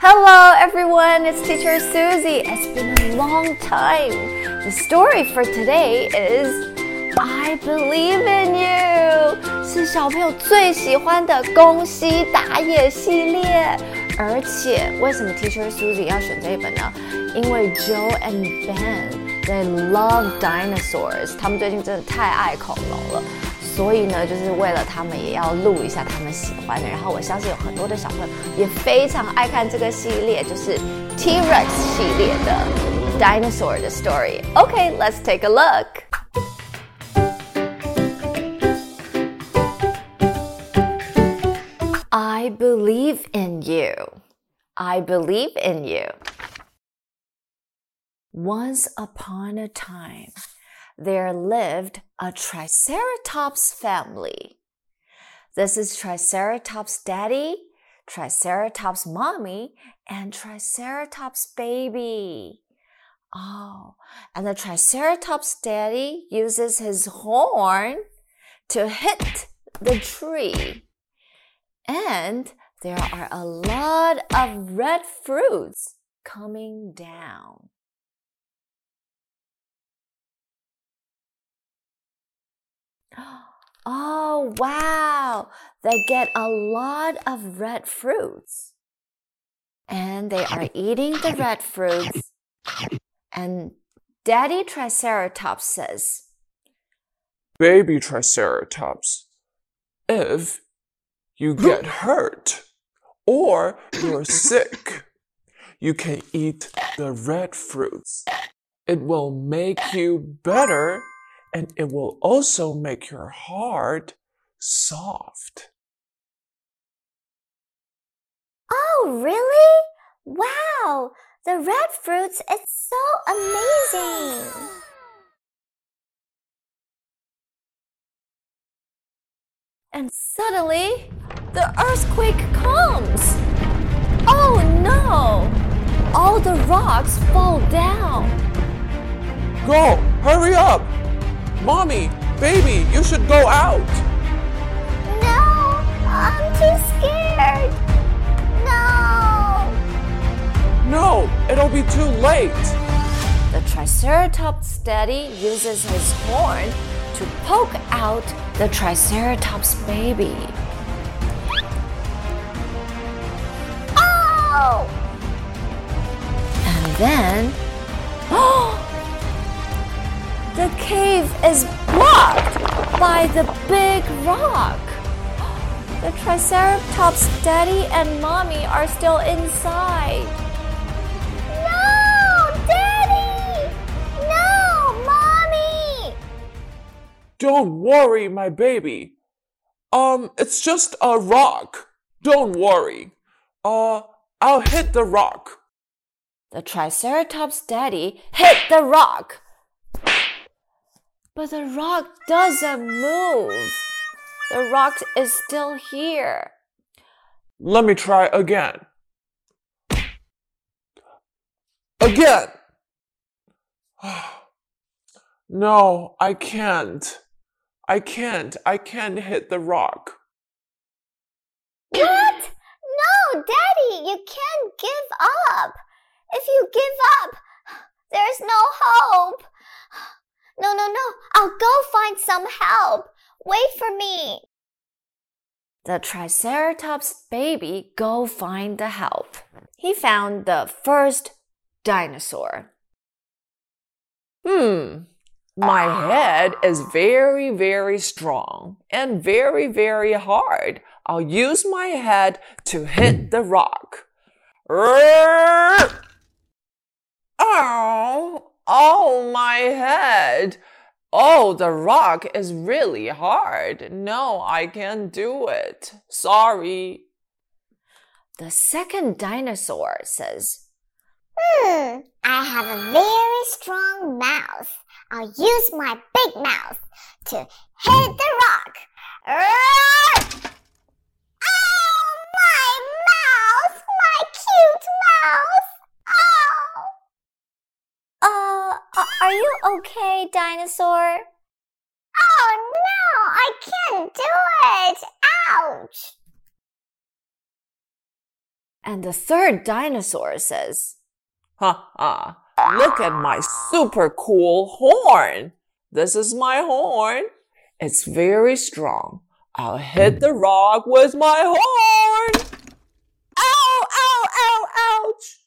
Hello everyone, it's teacher Susie. It's been a long time. The story for today is I Believe in You，是小朋友最喜欢的宫西达也系列。而且，为什么 Teacher Susie 要选这一本呢？因为 Joe and Ben they love dinosaurs，他们最近真的太爱恐龙了。 所以呢，就是为了他们也要录一下他们喜欢的。然后我相信有很多的小朋友也非常爱看这个系列，就是 T-Rex 系列的 dinosaur 的 story。OK，let's take a look。I believe in you. I believe in you. Once upon a time, there lived a Triceratops family. This is Triceratops daddy, Triceratops mommy, and Triceratops baby. Oh, and the Triceratops daddy uses his horn to hit the tree. And there are a lot of red fruits coming down. Oh, wow. They get a lot of red fruits. And they are eating the red fruits. And Daddy Triceratops says, Baby Triceratops, if you get hurt or you're sick, you can eat the red fruits. It will make you better and it will also make your heart soft. Oh, really? Wow! The red fruits, it's so amazing! And suddenly, the earthquake comes! Oh no! All the rocks fall down! Go! Hurry up! Mommy, baby, you should go out. No, I'm too scared. No. No, it'll be too late. The Triceratops daddy uses his horn to poke out the Triceratops baby. Oh! And then, oh! The cave is blocked by the big rock. The Triceratops daddy and mommy are still inside. No, Daddy! No, Mommy! Don't worry, my baby. Um, it's just a rock. Don't worry. Uh, I'll hit the rock. The Triceratops daddy hit the rock. But the rock doesn't move. The rock is still here. Let me try again. Again. no, I can't. I can't. I can't hit the rock. What? No, Daddy, you can't give up. If you give up, there's no hope. No, no, no. I'll go find some help. Wait for me. The Triceratops baby go find the help. He found the first dinosaur. Hmm. My head is very, very strong and very, very hard. I'll use my head to hit the rock. Ow! Oh, my head. Oh, the rock is really hard. No, I can't do it. Sorry. The second dinosaur says, Hmm, I have a very strong mouth. I'll use my big mouth to hit the rock. Roar! Oh, my mouth! My cute mouth! Oh! Uh, are you okay, dinosaur? Oh no, I can't do it! Ouch! and the third dinosaur says, Ha ha. Look at my super cool horn. This is my horn. It's very strong. I'll hit the rock with my horn. Ow, ow, ow, ouch.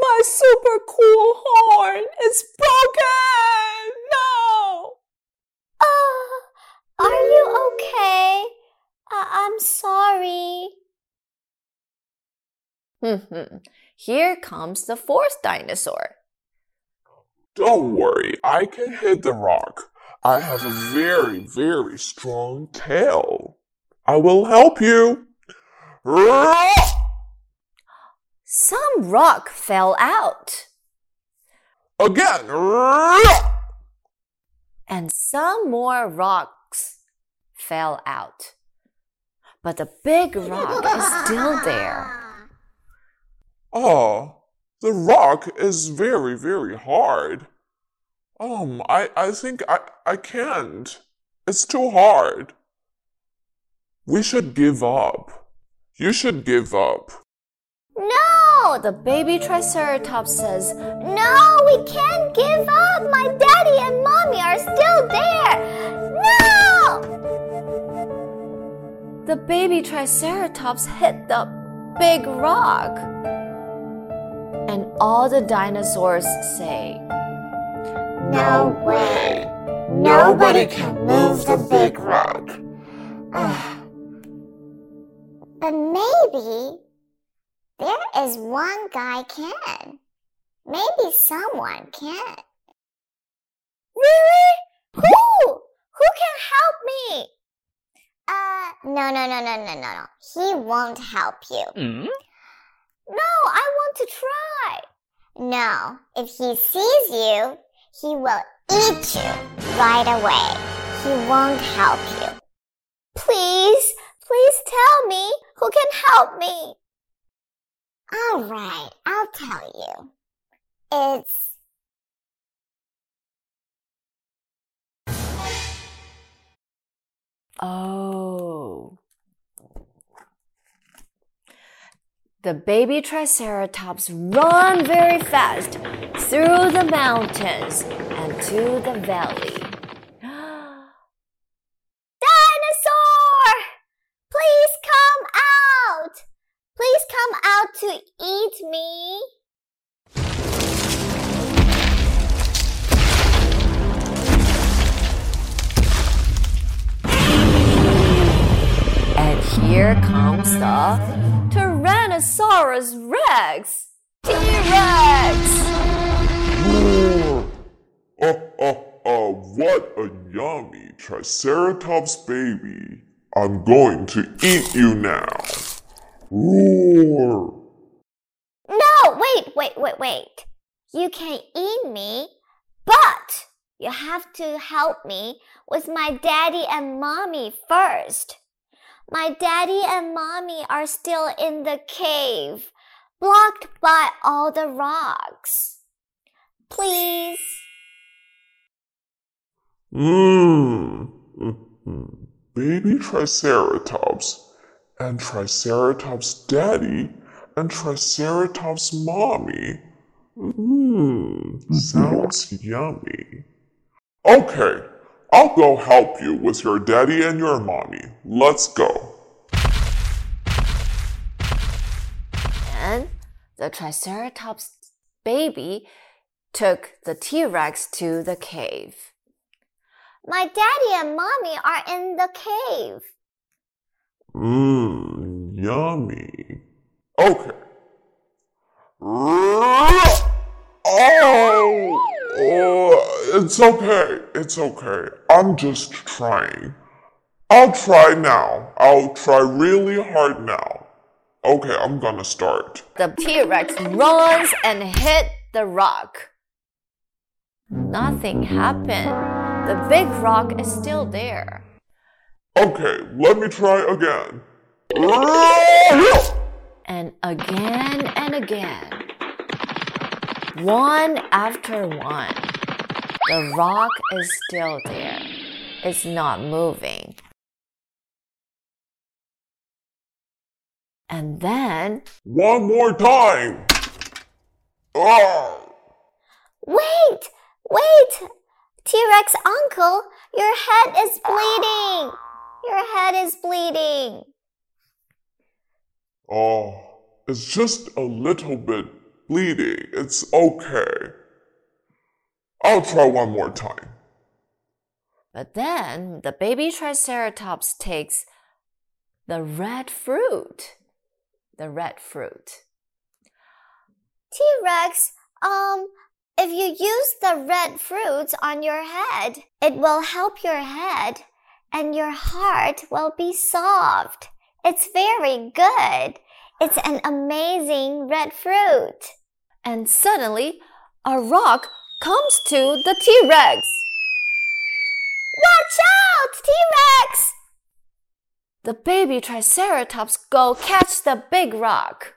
My super cool horn is broken. No. Oh, are you okay? Uh, I'm sorry. Hmm, Here comes the fourth dinosaur. Don't worry, I can hit the rock. I have a very, very strong tail. I will help you. Some rock fell out, Again. Roar! and some more rocks fell out. But the big rock is still there. Oh, the rock is very, very hard. Um, I, I think I, I can't. It's too hard. We should give up. You should give up. No! Oh, the baby Triceratops says, No, we can't give up! My daddy and mommy are still there! No! The baby Triceratops hit the big rock. And all the dinosaurs say, No way! Nobody can move the big rock. but maybe is one guy can. Maybe someone can. Really? Who? Who can help me? Uh, no, no, no, no, no, no, no. He won't help you. No, I want to try. No, if he sees you, he will eat you right away. He won't help you. Please, please tell me who can help me. All right, I'll tell you. It's Oh. The baby Triceratops run very fast through the mountains and to the valley. Tyrannosaurus Rex! T-Rex! Roar! Oh, oh, uh, oh, uh, uh, what a yummy Triceratops baby. I'm going to eat you now. Roar! No, wait, wait, wait, wait. You can eat me, but you have to help me with my daddy and mommy first. My daddy and mommy are still in the cave, blocked by all the rocks. Please. Mmm. Baby Triceratops and Triceratops daddy and Triceratops mommy. Mmm. Sounds yummy. Okay, I'll go help you with your daddy and your mommy. Let's go. And the Triceratops baby took the T-Rex to the cave. My daddy and mommy are in the cave. Mmm, yummy. Okay. Oh, oh, it's okay. It's okay. I'm just trying. I'll try now. I'll try really hard now. Okay, I'm gonna start. The T Rex runs and hit the rock. Nothing happened. The big rock is still there. Okay, let me try again. And again and again. One after one. The rock is still there. It's not moving. And then One more time. Ah! Wait, wait! T Rex uncle, your head is bleeding! Your head is bleeding. Oh, it's just a little bit bleeding. It's okay. I'll try one more time. But then the baby Triceratops takes the red fruit. The red fruit. T Rex, um, if you use the red fruits on your head, it will help your head and your heart will be soft. It's very good. It's an amazing red fruit. And suddenly, a rock comes to the T Rex. Watch out, T Rex! The baby Triceratops go catch the big rock.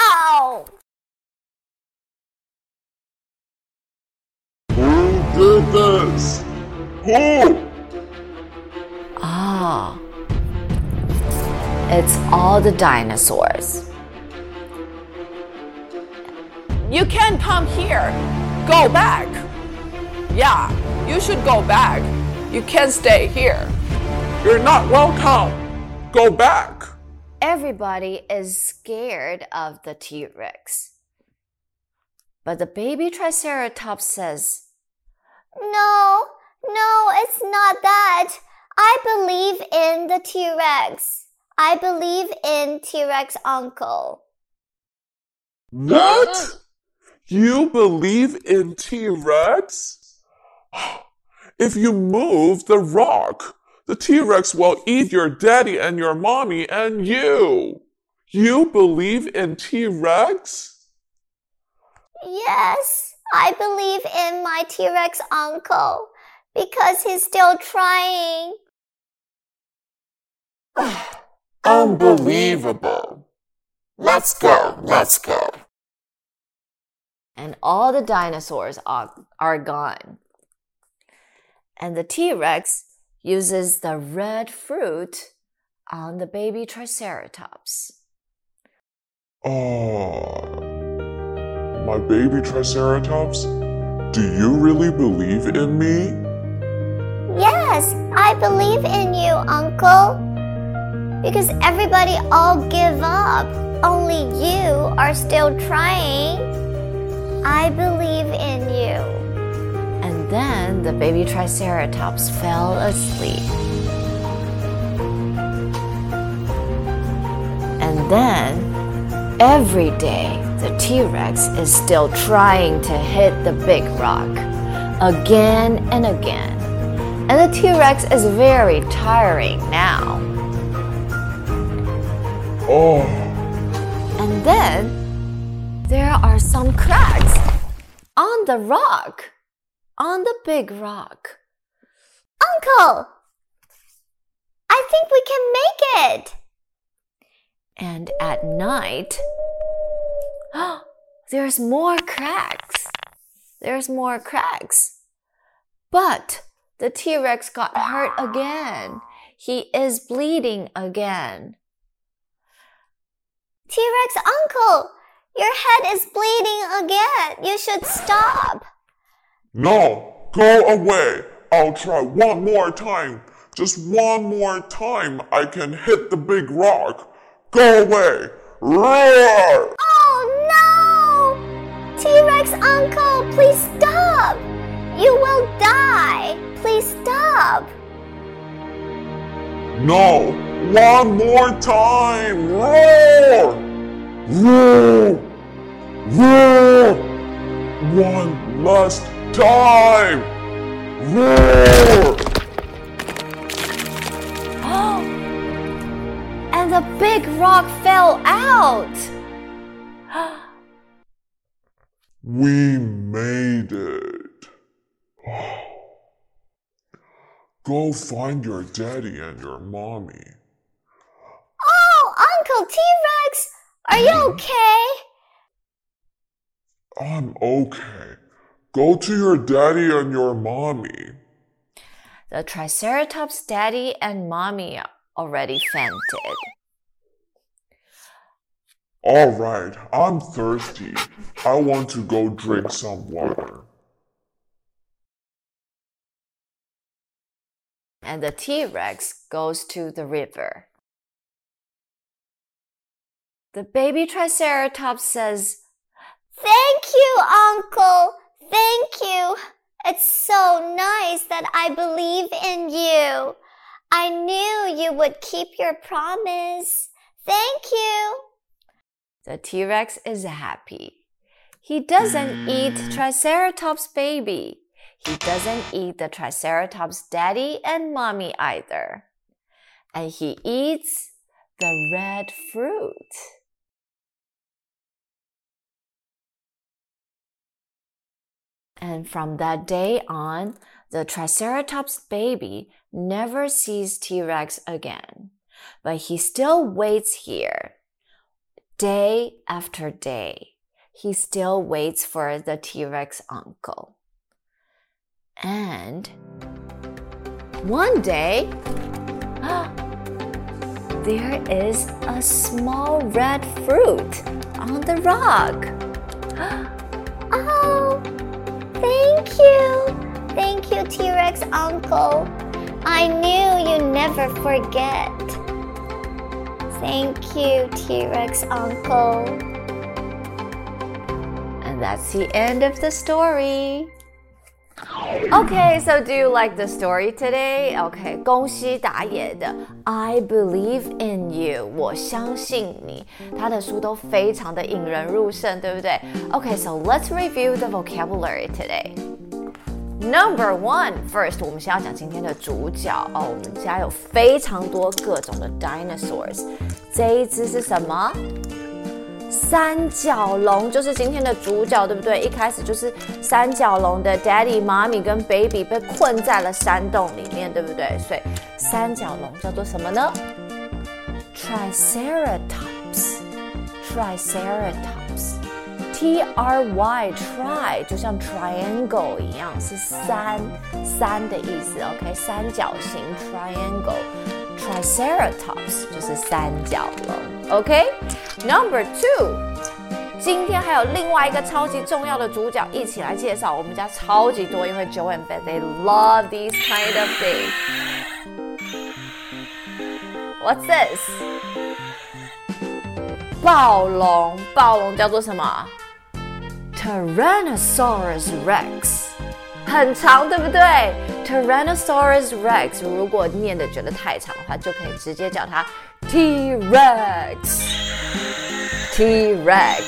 Ow! Who did this? Who? Ah, it's all the dinosaurs. You can't come here. Go back. Yeah, you should go back. You can't stay here. You're not welcome. Go back. Everybody is scared of the T Rex. But the baby Triceratops says, No, no, it's not that. I believe in the T Rex. I believe in T Rex uncle. What? You believe in T Rex? If you move the rock, the T Rex will eat your daddy and your mommy and you. You believe in T Rex? Yes, I believe in my T Rex uncle because he's still trying. Unbelievable. Let's go, let's go. and all the dinosaurs are, are gone. And the T Rex uses the red fruit on the baby Triceratops. Oh, my baby Triceratops, do you really believe in me? Yes, I believe in you, uncle. Because everybody all give up. Only you are still trying. I believe in you. And then the baby Triceratops fell asleep. And then every day the T Rex is still trying to hit the big rock again and again. And the T Rex is very tiring now. Oh, And then there are some cracks on the rock, on the big rock. Uncle, I think we can make it. And at night, there's more cracks. There's more cracks. But the T Rex got hurt again. He is bleeding again. T Rex uncle, your head is bleeding again. You should stop. no, go away. I'll try one more time. Just one more time, I can hit the big rock. Go away. Roar! Oh no! T Rex uncle, please stop. You will die. Please stop. No, one more time. Roar! Roar! Roar! One last time. Roar! And and the big rock fell out. We made it. Go find your daddy and your mommy. Oh, Uncle T Rex, are you mm-hmm. okay? I'm okay. Go to your daddy and your mommy. The Triceratops daddy and mommy already fainted. All right, I'm thirsty. I want to go drink some water. And the T Rex goes to the river. The baby Triceratops says, Thank you, Uncle. Thank you. It's so nice that I believe in you. I knew you would keep your promise. Thank you. The T Rex is happy. He doesn't eat hmm. Triceratops baby. He doesn't eat the Triceratops daddy and mommy either. And he eats the red fruit. And from that day on, the Triceratops baby never sees T Rex again. But he still waits here. Day after day, he still waits for the T Rex uncle. And one day, there is a small red fruit on the rock. Thank you. Thank you, T Rex Uncle. I knew you never forget. Thank you, T Rex Uncle. And that's the end of the story. Okay, so do you like the story today? Okay, 宫西达也的 I Believe in You，我相信你。他的书都非常的引人入胜，对不对？Okay, so let's review the vocabulary today. Number one, first，我们先要讲今天的主角哦。我们家有非常多各种的 dinosaurs。这一只是什么？ 三角龙就是今天的主角，对不对？一开始就是三角龙的 daddy、mummy 跟 baby 被困在了山洞里面，对不对？所以三角龙叫做什么呢？Triceratops，Triceratops。Triceratops。T R Y try 就像 triangle 一样，是三三的意思。OK，三角形 triangle。Triceratops 就是三角龙。OK，Number、two，今天还有另外一个超级重要的主角一起来介绍。我们家超级多，因为 Joe and Beth they love these kind of things. What's this? 暴龙，暴龙叫做什么 ？Tyrannosaurus Rex，很长，对不对？Tyrannosaurus Rex，如果念的觉得太长的话，就可以直接叫它 T Rex。T Rex。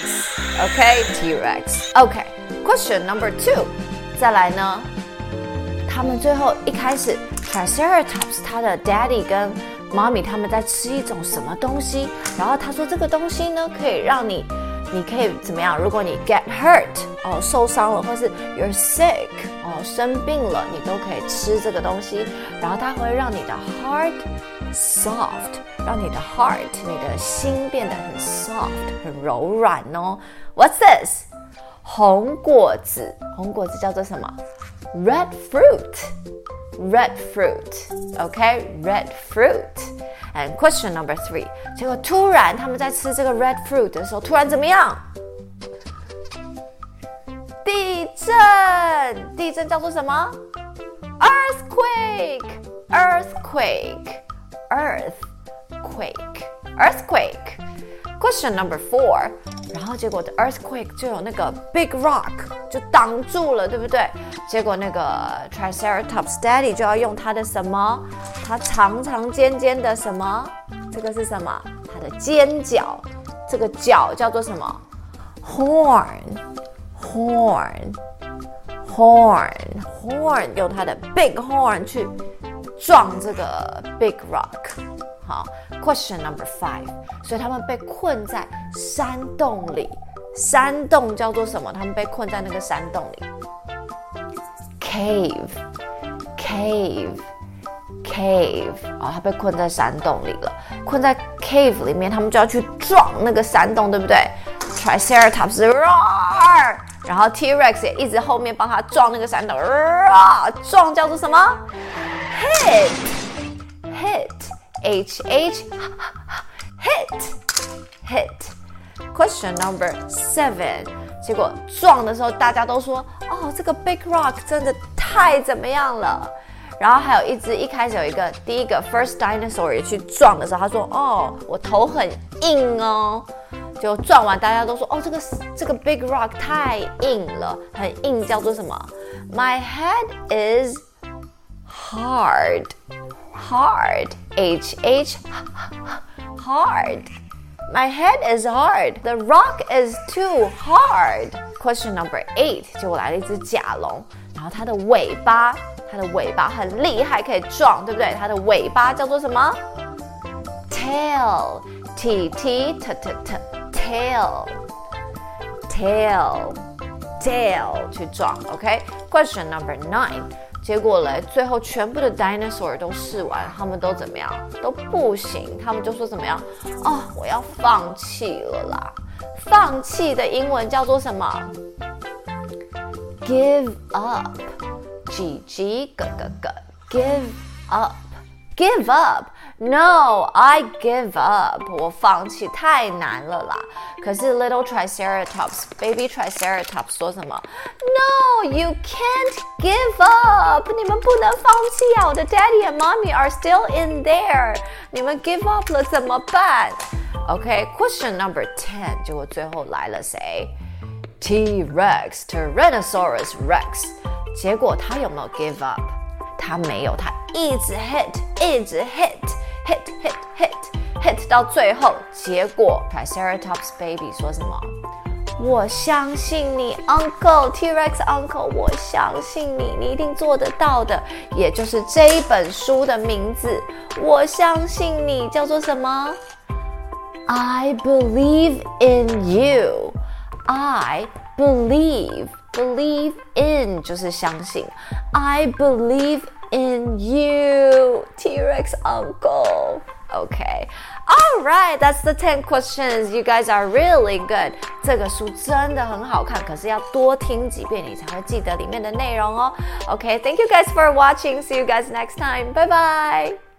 OK T Rex。OK question number two，再来呢？他们最后一开始，Triceratops 它的 daddy 跟妈咪他们在吃一种什么东西，然后他说这个东西呢可以让你，你可以怎么样？如果你 get hurt 哦受伤了，或是 you're sick 哦生病了，你都可以吃这个东西，然后它会让你的 heart soft，让你的 heart 你的心变得很 soft 很柔软哦。What's this？红果子，红果子叫做什么？Red fruit。red fruit. Okay, red fruit. And question number three. 结果突然他们在吃这个 red fruit 的时候，突然怎么样？地震！地震叫做什么？Earthquake! Question number four. 然后结果的 earthquake 就有那个 big rock 就挡住了，对不对？结果那个 Triceratops daddy 就要用它的什么？它长长尖尖的什么？这个是什么？它的尖角，这个角叫做什么？horn，horn，horn，horn，用它的 big horn 去撞这个 big rock。好 Question number five，所以他们被困在山洞里。山洞叫做什么？他们被困在那个山洞里。Cave，cave，cave。哦，他被困在山洞里了。困在 cave 里面，他们就要去撞那个山洞，对不对？Triceratops roar，然后 T-Rex 也一直后面帮他撞那个山洞 ra 撞叫做什么？Hit，hit。H H hit hit. Question number seven. 结果撞的时候，大家都说：“哦，这个 Big Rock 真的太怎么样了。”然后还有一只，一开始有一个第一个 First Dinosaur 也去撞的时候，他说：“哦，我头很硬哦。”就撞完，大家都说：“哦，这个这个 Big Rock 太硬了，很硬，叫做什么？”My head is hard hard. H H hard. My head is hard. The rock is too hard. Question number eight，结果来了一只甲龙，然后它的尾巴，它的尾巴很厉害，可以撞，对不对？它的尾巴叫做什么？Tail. T T T T T tail. Tail. Tail 去撞，OK。Question number nine。 结果嘞，最后全部的 dinosaur 都试完，他们都怎么样？都不行。他们就说怎么样？哦，我要放弃了啦！放弃的英文叫做什么？Give up。G G G G G。Give up。Give up。No, I give up. 我放弃，太难了啦。可是 Little Triceratops, Baby Triceratops 说什么？No, you can't give up. 你们不能放弃啊！我的 Daddy and Mommy are still in there. 你们 give up 了怎么办？OK, question number ten. 结果最后来了谁？T-Rex, Tyrannosaurus Rex. 结果他有没有 give up？他没有，他一直 hit，一直 hit。 Hit hit hit hit 到最后，结果 Triceratops baby 说什么？我相信你，Uncle T-Rex Uncle，我相信你，你一定做得到的。也就是这一本书的名字，我相信你叫做什么？I believe in you. I believe believe in 就是相信。I believe in you, T Rex uncle. Okay. All right, that's the 10 questions. You guys are really good. 这个书真的很好看，可是要多听几遍你才会记得里面的内容哦。Okay, thank you guys for watching. See you guys next time. Bye bye.